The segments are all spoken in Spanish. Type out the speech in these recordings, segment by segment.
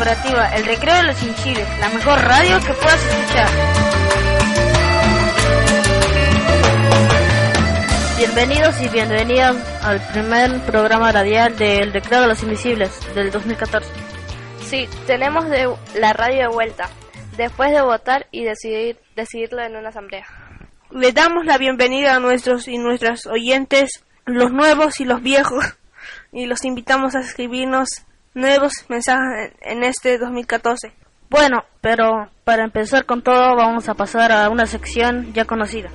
Cooperativa, el recreo de los Inchiles, la mejor radio que puedas escuchar. Bienvenidos y bienvenidas al primer programa radial del Recreo de los Invisibles del 2014. Sí, tenemos de la radio de vuelta, después de votar y decidir, decidirlo en una asamblea. Le damos la bienvenida a nuestros y nuestras oyentes, los nuevos y los viejos, y los invitamos a escribirnos nuevos mensajes en este 2014. Bueno, pero para empezar con todo vamos a pasar a una sección ya conocida.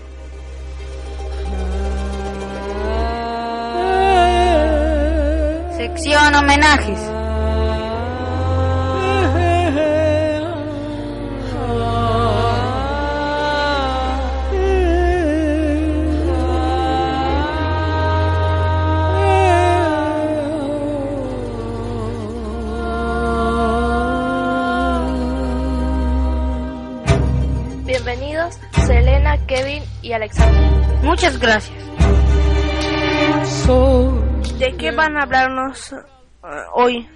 Sección homenajes. Kevin y Alexander. Muchas gracias. ¿De qué van a hablarnos eh, hoy?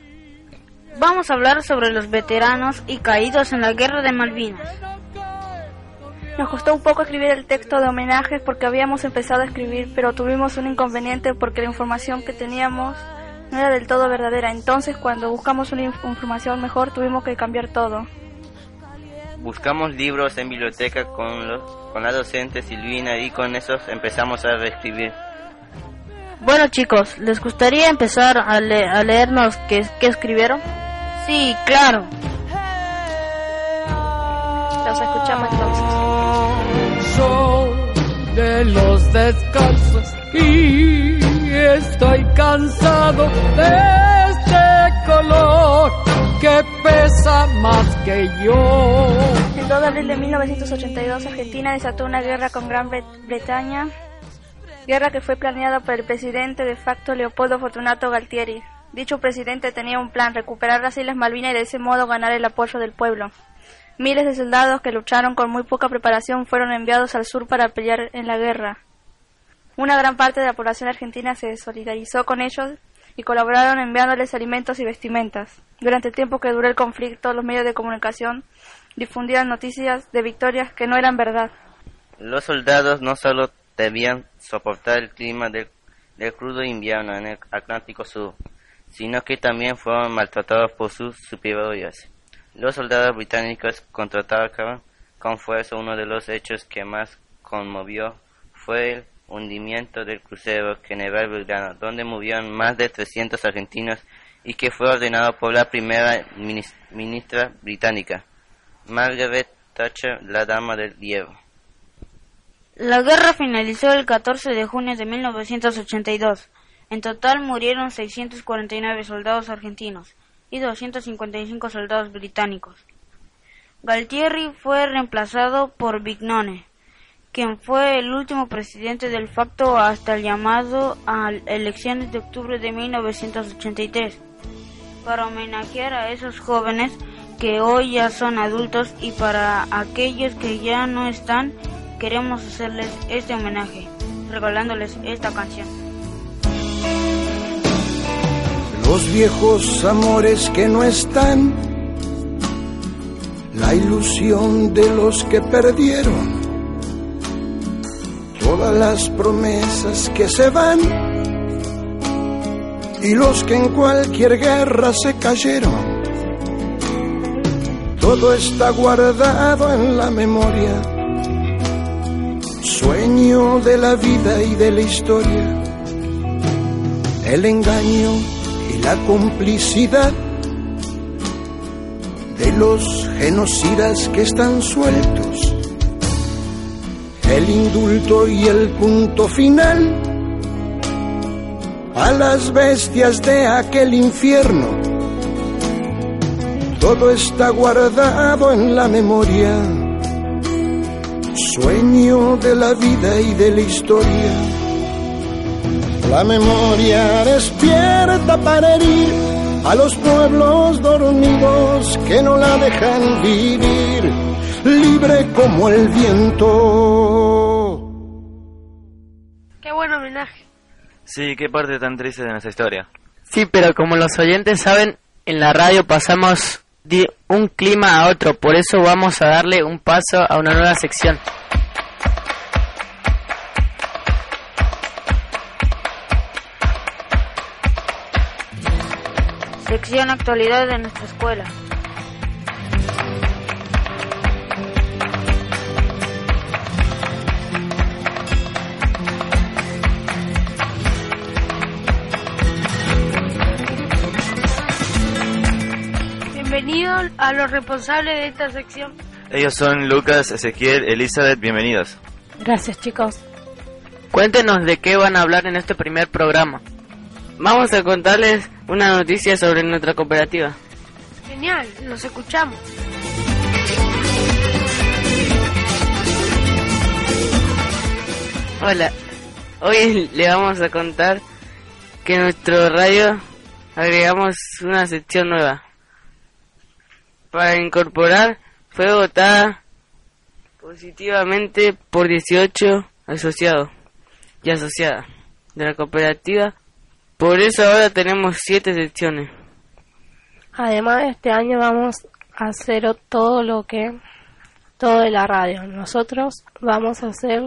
Vamos a hablar sobre los veteranos y caídos en la guerra de Malvinas. Nos costó un poco escribir el texto de homenajes porque habíamos empezado a escribir, pero tuvimos un inconveniente porque la información que teníamos no era del todo verdadera. Entonces, cuando buscamos una inf- información mejor, tuvimos que cambiar todo. Buscamos libros en biblioteca con, los, con la docente Silvina y con esos empezamos a reescribir. Bueno chicos, ¿les gustaría empezar a, le- a leernos qué, qué escribieron? Sí, claro. Los escuchamos entonces. Soy de los descalzos y estoy cansado de este color que pesa más que yo. El 2 de abril de 1982, Argentina desató una guerra con Gran Bre- Bretaña, guerra que fue planeada por el presidente de facto Leopoldo Fortunato Galtieri. Dicho presidente tenía un plan, recuperar las Islas Malvinas y de ese modo ganar el apoyo del pueblo. Miles de soldados que lucharon con muy poca preparación fueron enviados al sur para pelear en la guerra. Una gran parte de la población argentina se solidarizó con ellos y colaboraron enviándoles alimentos y vestimentas. Durante el tiempo que duró el conflicto, los medios de comunicación difundían noticias de victorias que no eran verdad. Los soldados no solo debían soportar el clima del, del crudo invierno en el Atlántico Sur, sino que también fueron maltratados por sus superiores. Los soldados británicos contraatacaron con fuerza. Uno de los hechos que más conmovió fue el hundimiento del crucero General Belgrano, donde murieron más de 300 argentinos y que fue ordenado por la primera minis- ministra británica, Margaret Thatcher, la dama del hierro. La guerra finalizó el 14 de junio de 1982. En total murieron 649 soldados argentinos y 255 soldados británicos. Galtieri fue reemplazado por Vignone, quien fue el último presidente del facto hasta el llamado a elecciones de octubre de 1983, para homenajear a esos jóvenes que hoy ya son adultos y para aquellos que ya no están, queremos hacerles este homenaje, regalándoles esta canción. los viejos amores que no están, la ilusión de los que perdieron, todas las promesas que se van y los que en cualquier guerra se cayeron. Todo está guardado en la memoria, sueño de la vida y de la historia, el engaño y la complicidad de los genocidas que están sueltos, el indulto y el punto final a las bestias de aquel infierno. Todo está guardado en la memoria, sueño de la vida y de la historia. La memoria despierta para herir a los pueblos dormidos que no la dejan vivir, libre como el viento. Qué buen homenaje. Sí, qué parte tan triste de nuestra historia. Sí, pero como los oyentes saben, en la radio pasamos de un clima a otro, por eso vamos a darle un paso a una nueva sección. Sección Actualidad de nuestra escuela. A los responsables de esta sección. Ellos son Lucas, Ezequiel, Elizabeth, bienvenidos. Gracias chicos. Cuéntenos de qué van a hablar en este primer programa. Vamos a contarles una noticia sobre nuestra cooperativa. Genial, los escuchamos. Hola, hoy le vamos a contar que en nuestro radio agregamos una sección nueva. Para incorporar fue votada positivamente por 18 asociados y asociadas de la cooperativa. Por eso ahora tenemos 7 secciones. Además, este año vamos a hacer todo lo que todo de la radio. Nosotros vamos a hacer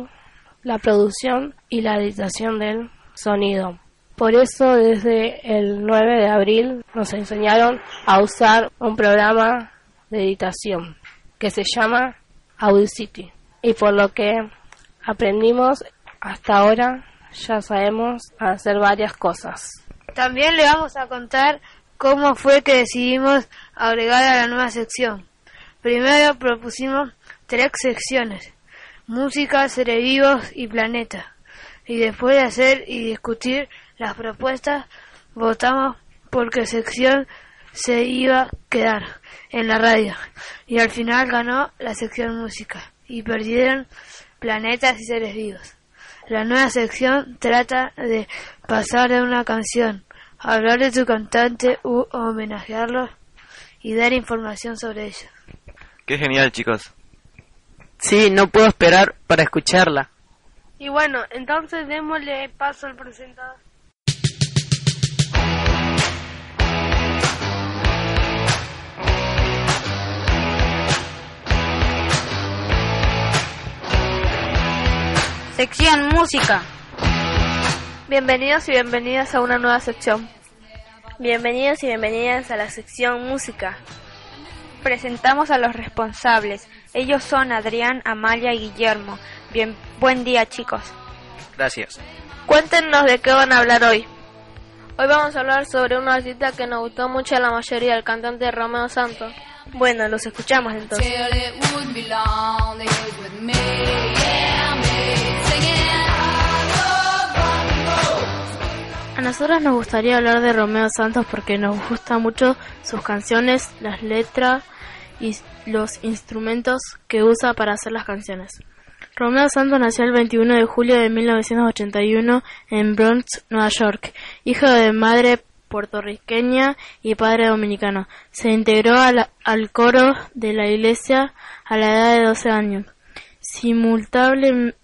la producción y la editación del sonido. Por eso desde el 9 de abril nos enseñaron a usar un programa de editación que se llama Audacity y por lo que aprendimos hasta ahora ya sabemos hacer varias cosas. También le vamos a contar cómo fue que decidimos agregar a la nueva sección. Primero propusimos tres secciones, música, seres vivos y planeta. Y después de hacer y discutir las propuestas, votamos por qué sección se iba a quedar en la radio. Y al final ganó la sección música. Y perdieron planetas y seres vivos. La nueva sección trata de pasar de una canción, hablar de su cantante u homenajearlo y dar información sobre ellos. Qué genial, chicos. Sí, no puedo esperar para escucharla. Y bueno, entonces démosle paso al presentador. Sección Música. Bienvenidos y bienvenidas a una nueva sección. Bienvenidos y bienvenidas a la sección Música. Presentamos a los responsables. Ellos son Adrián, Amalia y Guillermo. Bien, buen día chicos. Gracias. Cuéntenos de qué van a hablar hoy. Hoy vamos a hablar sobre una artista que nos gustó mucho a la mayoría, el cantante Romeo Santos. Bueno, los escuchamos entonces. A nosotros nos gustaría hablar de Romeo Santos porque nos gustan mucho sus canciones, las letras y los instrumentos que usa para hacer las canciones. Romeo Santos nació el 21 de julio de 1981 en Bronx, Nueva York, hijo de madre puertorriqueña y padre dominicano. Se integró al, coro de la iglesia a la edad de 12 años. Simultáneamente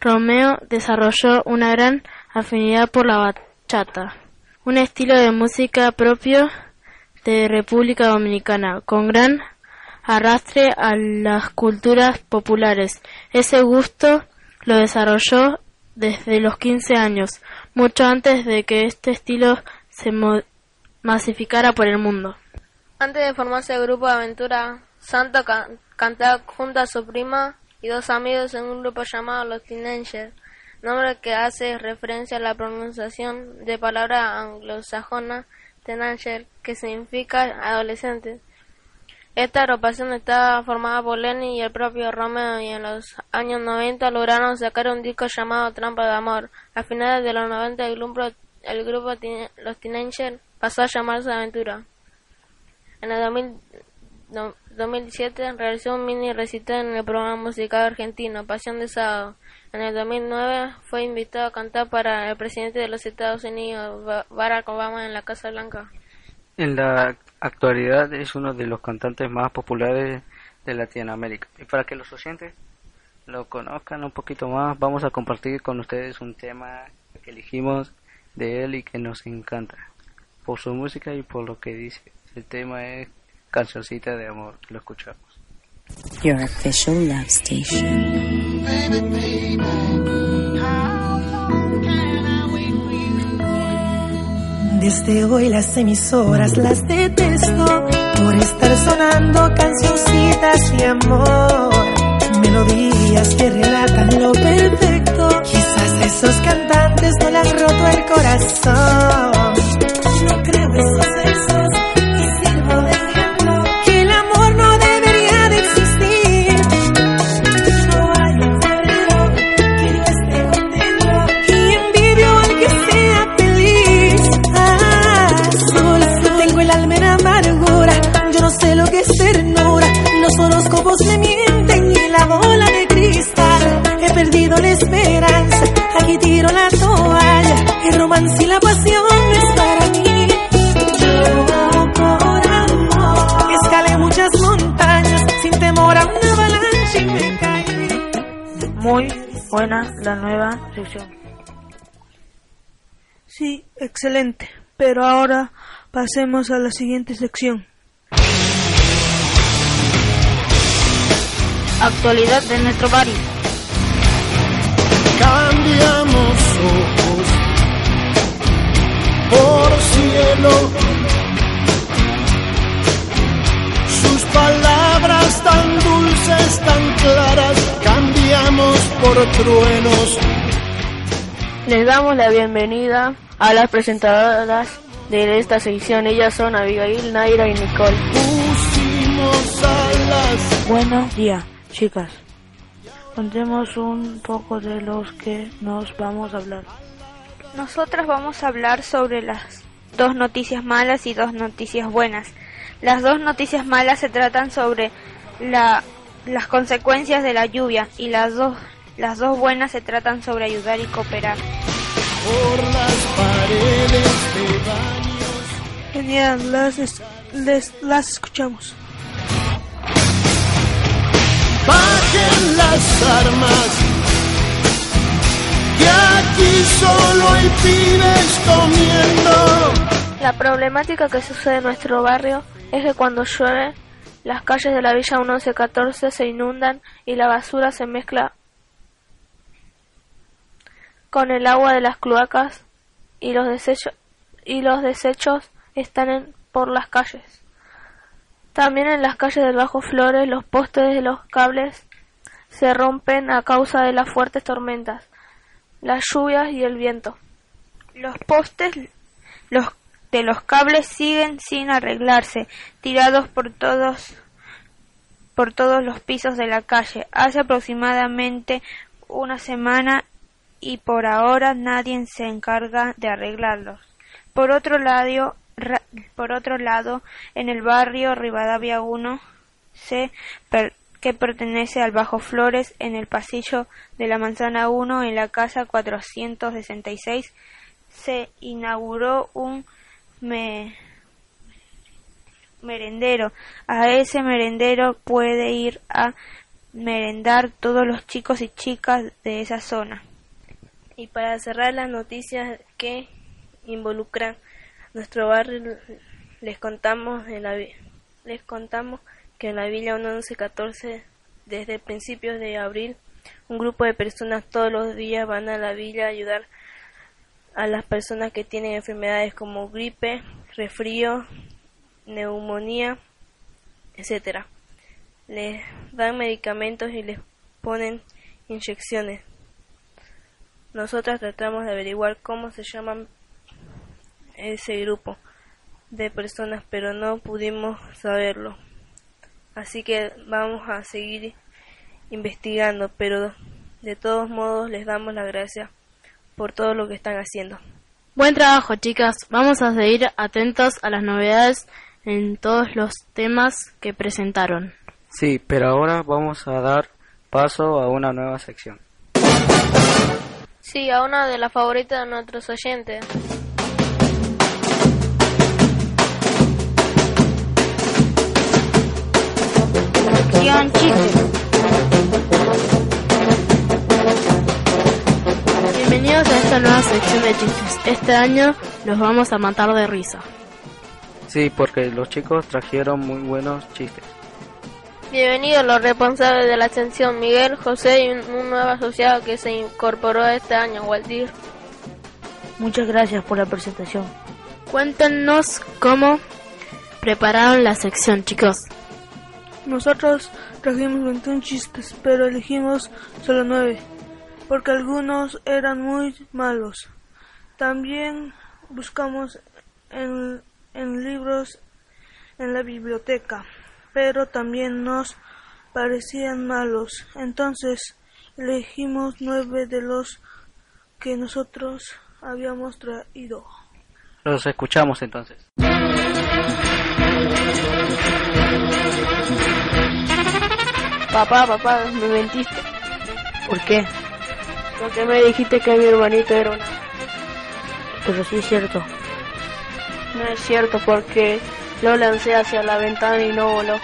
Romeo desarrolló una gran afinidad por la bachata, un estilo de música propio de República Dominicana, con gran arrastre a las culturas populares. Ese gusto lo desarrolló desde los 15 años, mucho antes de que este estilo se masificara por el mundo. Antes de formarse el grupo de aventura, Santo can cantaba junto a su prima y dos amigos en un grupo llamado Los Teenagers, nombre que hace referencia a la pronunciación de palabra anglosajona teenager, que significa adolescente. Esta agrupación estaba formada por Lenny y el propio Romeo y en los años 90 lograron sacar un disco llamado Trampa de Amor. A finales de los 90 el grupo, el grupo Los Teenagers pasó a llamarse Aventura. En el 2000, no, 2007 realizó un mini recital en el programa musical argentino Pasión de Sábado. En el 2009 fue invitado a cantar para el presidente de los Estados Unidos, Barack Obama, en la Casa Blanca. En la actualidad es uno de los cantantes más populares de Latinoamérica. Y para que los oyentes lo conozcan un poquito más, vamos a compartir con ustedes un tema que elegimos de él y que nos encanta. por su música y por lo que dice. El tema es Cancioncita de Amor. Lo escuchamos. Your official love station. Desde hoy las emisoras las detesto por estar sonando cancioncitas de amor, melodías que relatan lo perfecto. Quizás esos cantantes no le han roto el corazón. No creo esos la nueva sección. Sí, excelente. Pero ahora pasemos a la siguiente sección. Actualidad de nuestro barrio. cambiamos ojos por cielo. Por truenos. Les damos la bienvenida a las presentadoras de esta sección. Ellas son Abigail, Naira y Nicole. Pusimos alas. Buenos días, chicas. Contemos un poco de los que nos vamos a hablar. Nosotras vamos a hablar sobre las dos noticias malas y dos noticias buenas. Las dos noticias malas se tratan sobre la, las consecuencias de la lluvia y las dos, las dos buenas se tratan sobre ayudar y cooperar. Por las paredes de baños. Genial, las, es- les- las escuchamos. Bajen las armas. Que aquí solo hay pibes comiendo. La problemática que sucede en nuestro barrio es que cuando llueve, las calles de la Villa 1114 se inundan y la basura se mezcla con el agua de las cloacas y los desechos, y los desechos están en- por las calles. También en las calles del Bajo Flores los postes de los cables se rompen a causa de las fuertes tormentas, las lluvias y el viento. Los postes los, de los cables siguen sin arreglarse, tirados por todos por todos los pisos de la calle. Hace aproximadamente una semana y por ahora nadie se encarga de arreglarlos. Por otro lado, por otro lado, en el barrio Rivadavia 1 C, que pertenece al Bajo Flores, en el pasillo de la Manzana 1, en la casa 466, se inauguró un me- merendero. A ese merendero puede ir a merendar todos los chicos y chicas de esa zona. Y para cerrar las noticias que involucran nuestro barrio, les contamos en la les contamos que en la Villa 1114 desde principios de abril un grupo de personas todos los días van a la villa a ayudar a las personas que tienen enfermedades como gripe, resfrío, neumonía, etcétera. Les dan medicamentos y les ponen inyecciones. Nosotras tratamos de averiguar cómo se llaman ese grupo de personas, pero no pudimos saberlo. Así que vamos a seguir investigando, pero de todos modos les damos las gracias por todo lo que están haciendo. Buen trabajo, chicas. Vamos a seguir atentos a las novedades en todos los temas que presentaron. Sí, pero ahora vamos a dar paso a una nueva sección. Sí, a una de las favoritas de nuestros oyentes. Sección chiste. Bienvenidos a esta nueva sección de chistes. Este año los vamos a matar de risa. Sí, porque los chicos trajeron muy buenos chistes. Bienvenidos los responsables de la ascensión, Miguel, José y un, un nuevo asociado que se incorporó este año, Waldir. Muchas gracias por la presentación. Cuéntenos cómo prepararon la sección, chicos. Nosotros trajimos 21 chistes, pero elegimos solo 9, porque algunos eran muy malos. También buscamos en, en libros en la biblioteca, pero también nos parecían malos. Entonces elegimos 9 de los que nosotros habíamos traído. Los escuchamos entonces. Papá, papá, me mentiste. ¿Por qué? Porque me dijiste que mi hermanito era una... Pero sí es cierto. No es cierto porque lo lancé hacia la ventana y no voló.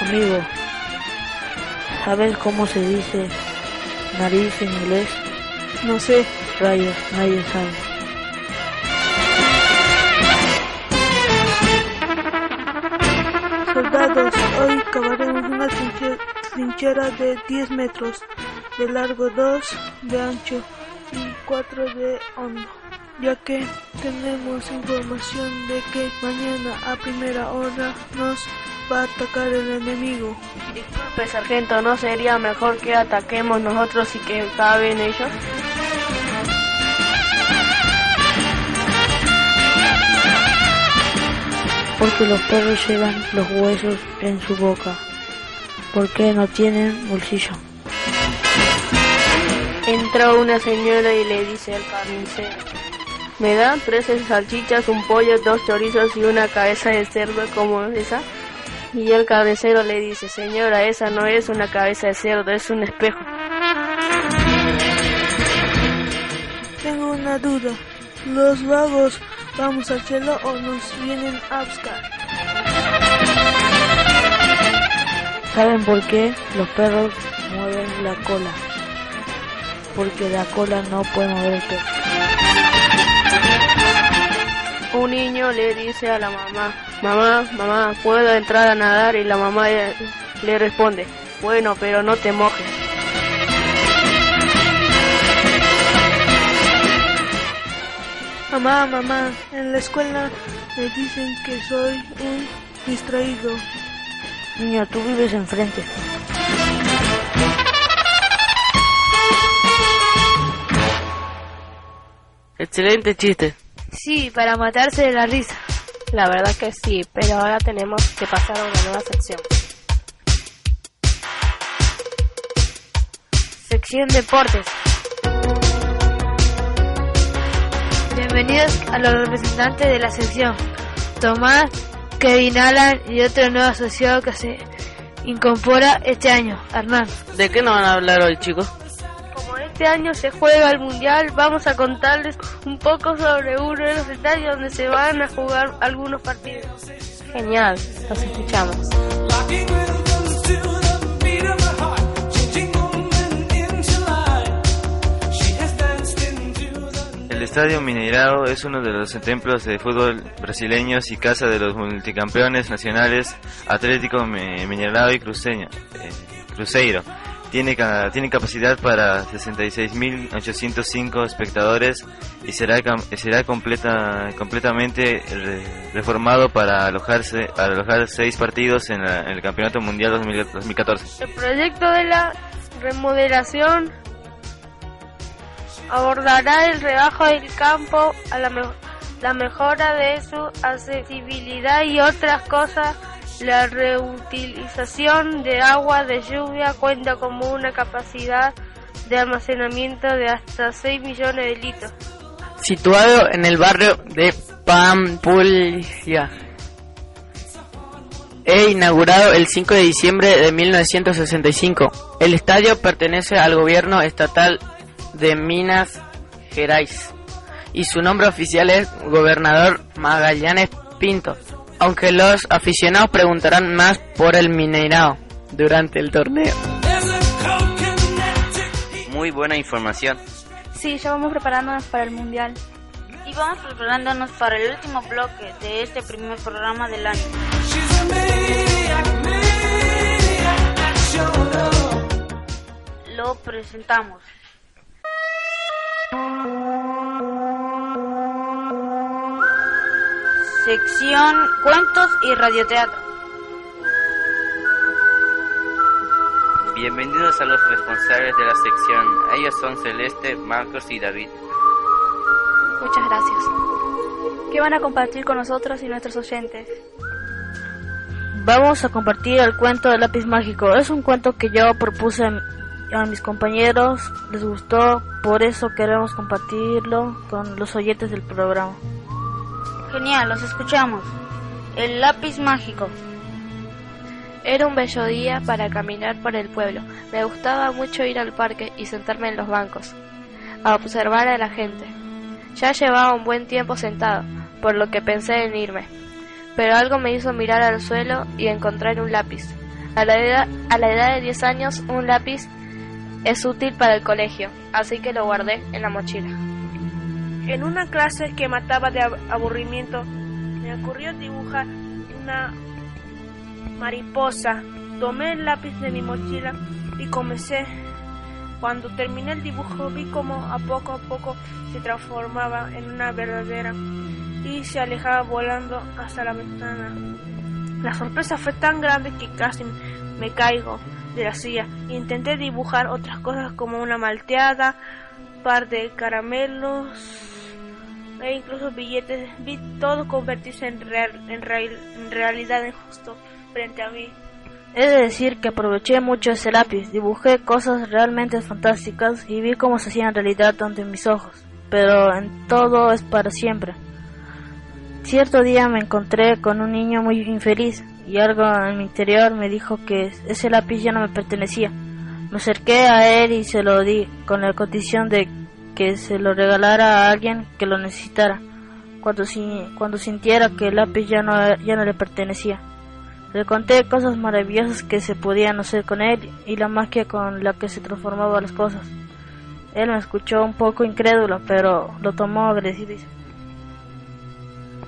Amigo, ¿sabes cómo se dice nariz en inglés? No sé. Rayos, nadie sabe. Soldados, hoy cavaremos una trinche- trinchera de 10 metros de largo, 2 de ancho 4 de hondo, ya que tenemos información de que mañana a primera hora nos va a atacar el enemigo. Disculpe, sargento, ¿no sería mejor que ataquemos nosotros y que caben ellos? Porque los perros llevan los huesos en su boca. Porque no tienen bolsillo. Entró una señora y le dice al carnicero, ¿me dan 13 salchichas, un pollo, dos chorizos y una cabeza de cerdo como esa? Y el carnicero le dice, señora, esa no es una cabeza de cerdo, es un espejo. Tengo una duda. ¿Los vagos vamos al cielo o nos vienen a buscar? ¿Saben por qué los perros mueven la cola? Porque la cola no puede mover el perro. Un niño le dice a la mamá, mamá, mamá, ¿puedo entrar a nadar? Y la mamá le, le responde, bueno, pero no te mojes. Mamá, mamá, en la escuela me dicen que soy un distraído. Niño, tú vives enfrente. Excelente chiste. Sí, para matarse de la risa. La verdad que sí, pero ahora tenemos que pasar a una nueva sección. Sección Deportes. Bienvenidos a los representantes de la sección. Tomás, Kevin Alan y otro nuevo asociado que se incorpora este año, Hernán. ¿De qué nos van a hablar hoy, chicos? Este año se juega el mundial, vamos a contarles un poco sobre uno de los estadios donde se van a jugar algunos partidos. Genial, los escuchamos. El Estadio Mineirao es uno de los templos de fútbol brasileños y casa de los multicampeones nacionales Atlético Mi- Mineirao y Cruceño, eh, Cruzeiro. Tiene, tiene capacidad para 66.805 espectadores y será, será completa, completamente re- reformado para alojarse, alojar seis partidos en, la- en el Campeonato Mundial 2000 2014. El proyecto de la remodelación abordará el rebajo del campo, a la, me- la mejora de su accesibilidad y otras cosas. La reutilización de agua de lluvia cuenta como una capacidad de almacenamiento de hasta 6 millones de litros. Situado en el barrio de Pampulha. E inaugurado el 5 de diciembre de 1965. El estadio pertenece al gobierno estatal de Minas Gerais y su nombre oficial es Gobernador Magallanes Pinto. Aunque los aficionados preguntarán más por el Mineirao. durante el torneo. Muy buena información. Sí, ya vamos preparándonos para el mundial. Y vamos preparándonos para el último bloque de este primer programa del año. Lo presentamos. Sección Cuentos y Radioteatro. Bienvenidos a los responsables de la sección. Ellos son Celeste, Marcos y David. Muchas gracias. ¿Qué van a compartir con nosotros y nuestros oyentes? Vamos a compartir el cuento del lápiz mágico. Es un cuento que yo propuse a mis compañeros, les gustó, por eso queremos compartirlo con los oyentes del programa. Genial, los escuchamos. El lápiz mágico. Era un bello día para caminar por el pueblo. Me gustaba mucho ir al parque y sentarme en los bancos, a observar a la gente. Ya llevaba un buen tiempo sentado, por lo que pensé en irme. Pero algo me hizo mirar al suelo y encontrar un lápiz. A la edad, a la edad de 10 años, un lápiz es útil para el colegio, así que lo guardé en la mochila. En una clase que mataba de aburrimiento, me ocurrió dibujar una mariposa. Tomé el lápiz de mi mochila y comencé. Cuando terminé el dibujo vi como a poco a poco se transformaba en una verdadera y se alejaba volando hasta la ventana. La sorpresa fue tan grande que casi me caigo de la silla. Intenté dibujar otras cosas como una malteada, par de caramelos e incluso billetes. Vi todo convertirse en, real, en, real, en realidad justo frente a mí. He de decir que aproveché mucho ese lápiz, dibujé cosas realmente fantásticas y vi cómo se hacían realidad ante mis ojos, pero en todo es para siempre. Cierto día me encontré con un niño muy infeliz y algo en mi interior me dijo que ese lápiz ya no me pertenecía. Me acerqué a él y se lo di con la condición de que se lo regalara a alguien que lo necesitara cuando, cuando sintiera que el lápiz ya no, ya no le pertenecía. Le conté cosas maravillosas que se podían hacer con él y la magia con la que se transformaban las cosas. Él me escuchó un poco incrédulo, pero lo tomó agradecido.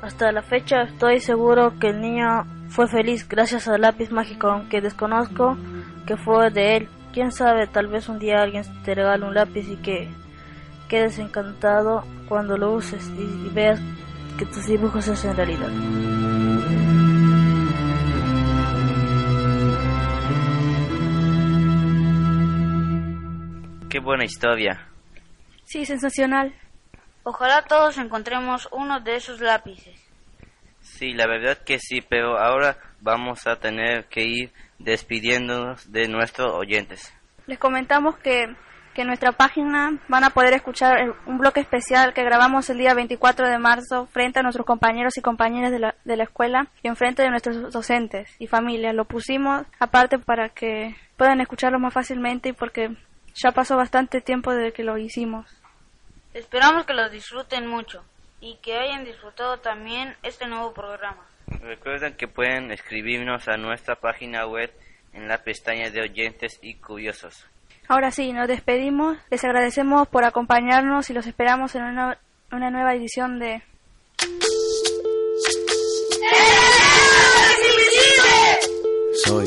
Hasta la fecha estoy seguro que el niño fue feliz gracias al lápiz mágico, aunque desconozco que fue de él. Quién sabe, tal vez un día alguien te regale un lápiz y que quedes encantado cuando lo uses y, veas que tus dibujos se hacen realidad. Qué buena historia. Sí, sensacional. Ojalá todos encontremos uno de esos lápices. Sí, la verdad que sí, pero ahora vamos a tener que ir despidiéndonos de nuestros oyentes. Les comentamos que, que en nuestra página van a poder escuchar un bloque especial que grabamos el día 24 de marzo frente a nuestros compañeros y compañeras de la, de la escuela y en frente de nuestros docentes y familias. Lo pusimos aparte para que puedan escucharlo más fácilmente y porque ya pasó bastante tiempo desde que lo hicimos. Esperamos que lo disfruten mucho y que hayan disfrutado también este nuevo programa. Recuerden que pueden escribirnos a nuestra página web en la pestaña de oyentes y curiosos. Ahora sí, nos despedimos, les agradecemos por acompañarnos y los esperamos en una, una nueva edición de... Soy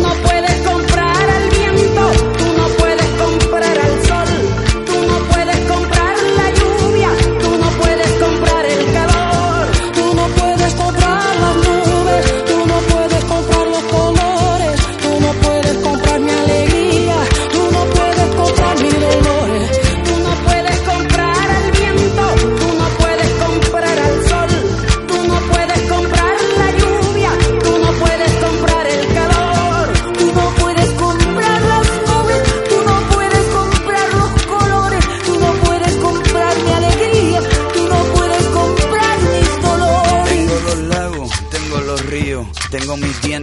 no puedes comprar al viento,